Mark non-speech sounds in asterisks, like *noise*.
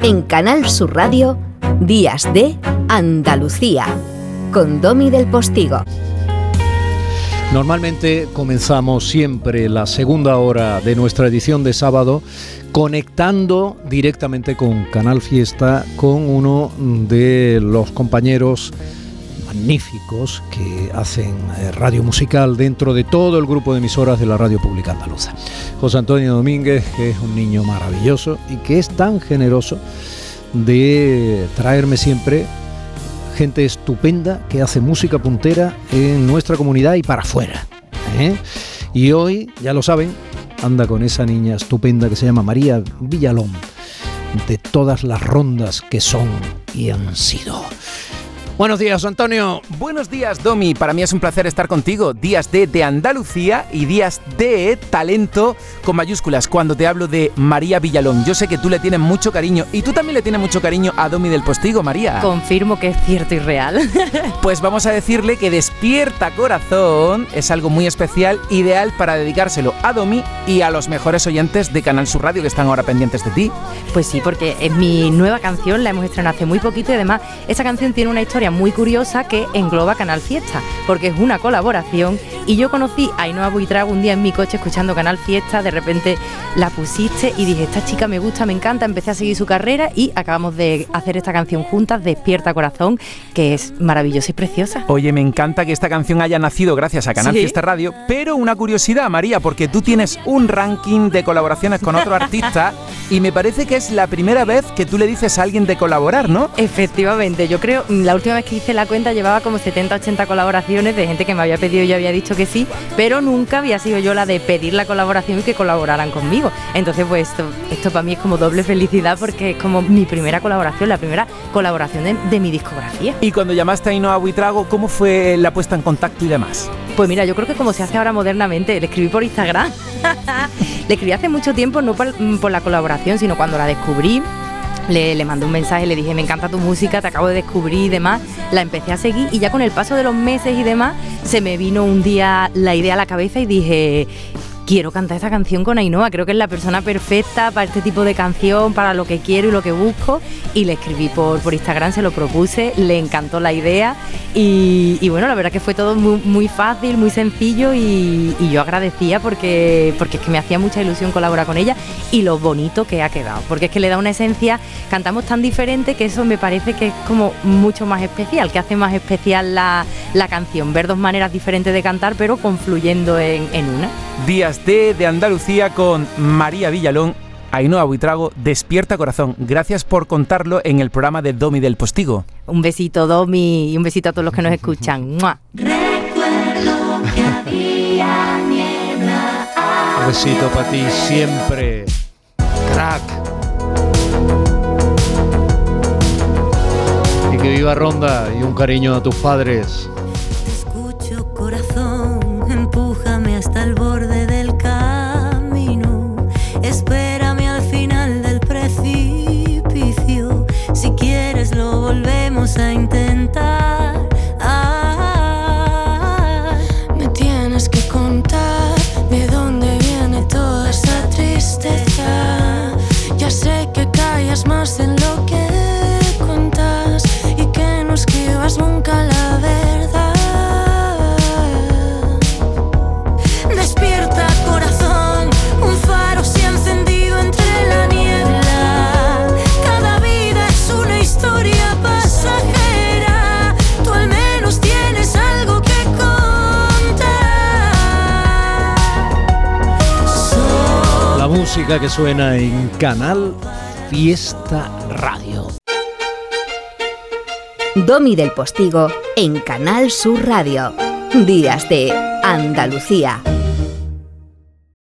en Canal Sur Radio, Días de Andalucía, con Domi del Postigo. Normalmente comenzamos siempre la segunda hora de nuestra edición de sábado magníficos que hacen eh, radio musical dentro de todo el grupo de emisoras de la radio pública andaluza. José Antonio Domínguez, que es un niño maravilloso y que es tan generoso de traerme siempre gente estupenda que hace música puntera en nuestra comunidad y para afuera. ¿eh? Y hoy, ya lo saben, anda con esa niña estupenda que se llama María Villalón, de todas las rondas que son y han sido. Buenos días, Antonio. Buenos días, Domi. Para mí es un placer estar contigo. Días de, de Andalucía y días de talento con mayúsculas. Cuando te hablo de María Villalón, yo sé que tú le tienes mucho cariño y tú también le tienes mucho cariño a Domi del Postigo, María. Confirmo que es cierto y real. *laughs* pues vamos a decirle que Despierta Corazón es algo muy especial, ideal para dedicárselo a Domi y a los mejores oyentes de Canal Sur Radio que están ahora pendientes de ti. Pues sí, porque es mi nueva canción, la hemos estrenado hace muy poquito y además esa canción tiene una historia muy curiosa que engloba Canal Fiesta, porque es una colaboración y yo conocí a Ainhoa Buitrago un día en mi coche escuchando Canal Fiesta, de repente la pusiste y dije, esta chica me gusta, me encanta, empecé a seguir su carrera y acabamos de hacer esta canción juntas, Despierta Corazón, que es maravillosa y preciosa. Oye, me encanta que esta canción haya nacido gracias a Canal Fiesta Radio, pero una curiosidad, María, porque tú tienes un ranking de colaboraciones con otro *laughs* artista y me parece que es la primera vez que tú le dices a alguien de colaborar, ¿no? Efectivamente, yo creo, la última vez que hice la cuenta llevaba como 70, 80 colaboraciones de gente que me había pedido y yo había dicho que sí, pero nunca había sido yo la de pedir la colaboración y que colaboraran conmigo. Entonces, pues esto, esto para mí es como doble felicidad porque es como mi primera colaboración, la primera colaboración de, mi discografía. Y cuando llamaste a Ainhoa Buitrago, ¿cómo fue la puesta en contacto y demás? Pues mira, yo creo que como se hace ahora modernamente, le escribí por Instagram. *laughs* le escribí hace mucho tiempo, no por, por la colaboración, sino cuando la descubrí le, mandé un mensaje, le dije, me encanta tu música, te acabo de descubrir y demás. La empecé a seguir y ya con el paso de los meses y demás, se me vino un día la idea a la cabeza y dije, quiero cantar esa canción con Ainhoa, creo que es la persona perfecta para este tipo de canción, para lo que quiero y lo que busco. Y le escribí por, por Instagram, se lo propuse, le encantó la idea y, bueno, la verdad que fue todo muy, fácil, muy sencillo y, yo agradecía porque, porque es que me hacía mucha ilusión colaborar con ella y lo bonito que ha quedado, porque es que le da una esencia, cantamos tan diferente que eso me parece que es como mucho más especial, que hace más especial la, canción, ver dos maneras diferentes de cantar pero confluyendo en, en una. Días de Andalucía con María Villalón. Ainhoa Buitrago, Despierta Corazón. Gracias por contarlo en el programa de Domi del Postigo. Un besito, Domi, y un besito a todos los que nos escuchan. *laughs* Un besito para ti siempre. Crack. Y que viva Ronda y un cariño a tus padres. A intentar. Ah, me tienes que contar de dónde viene toda esa tristeza. Ya sé que callas más en lo música que suena en Canal Fiesta Radio. Domi del Postigo en Canal Sur Radio. Días de Andalucía.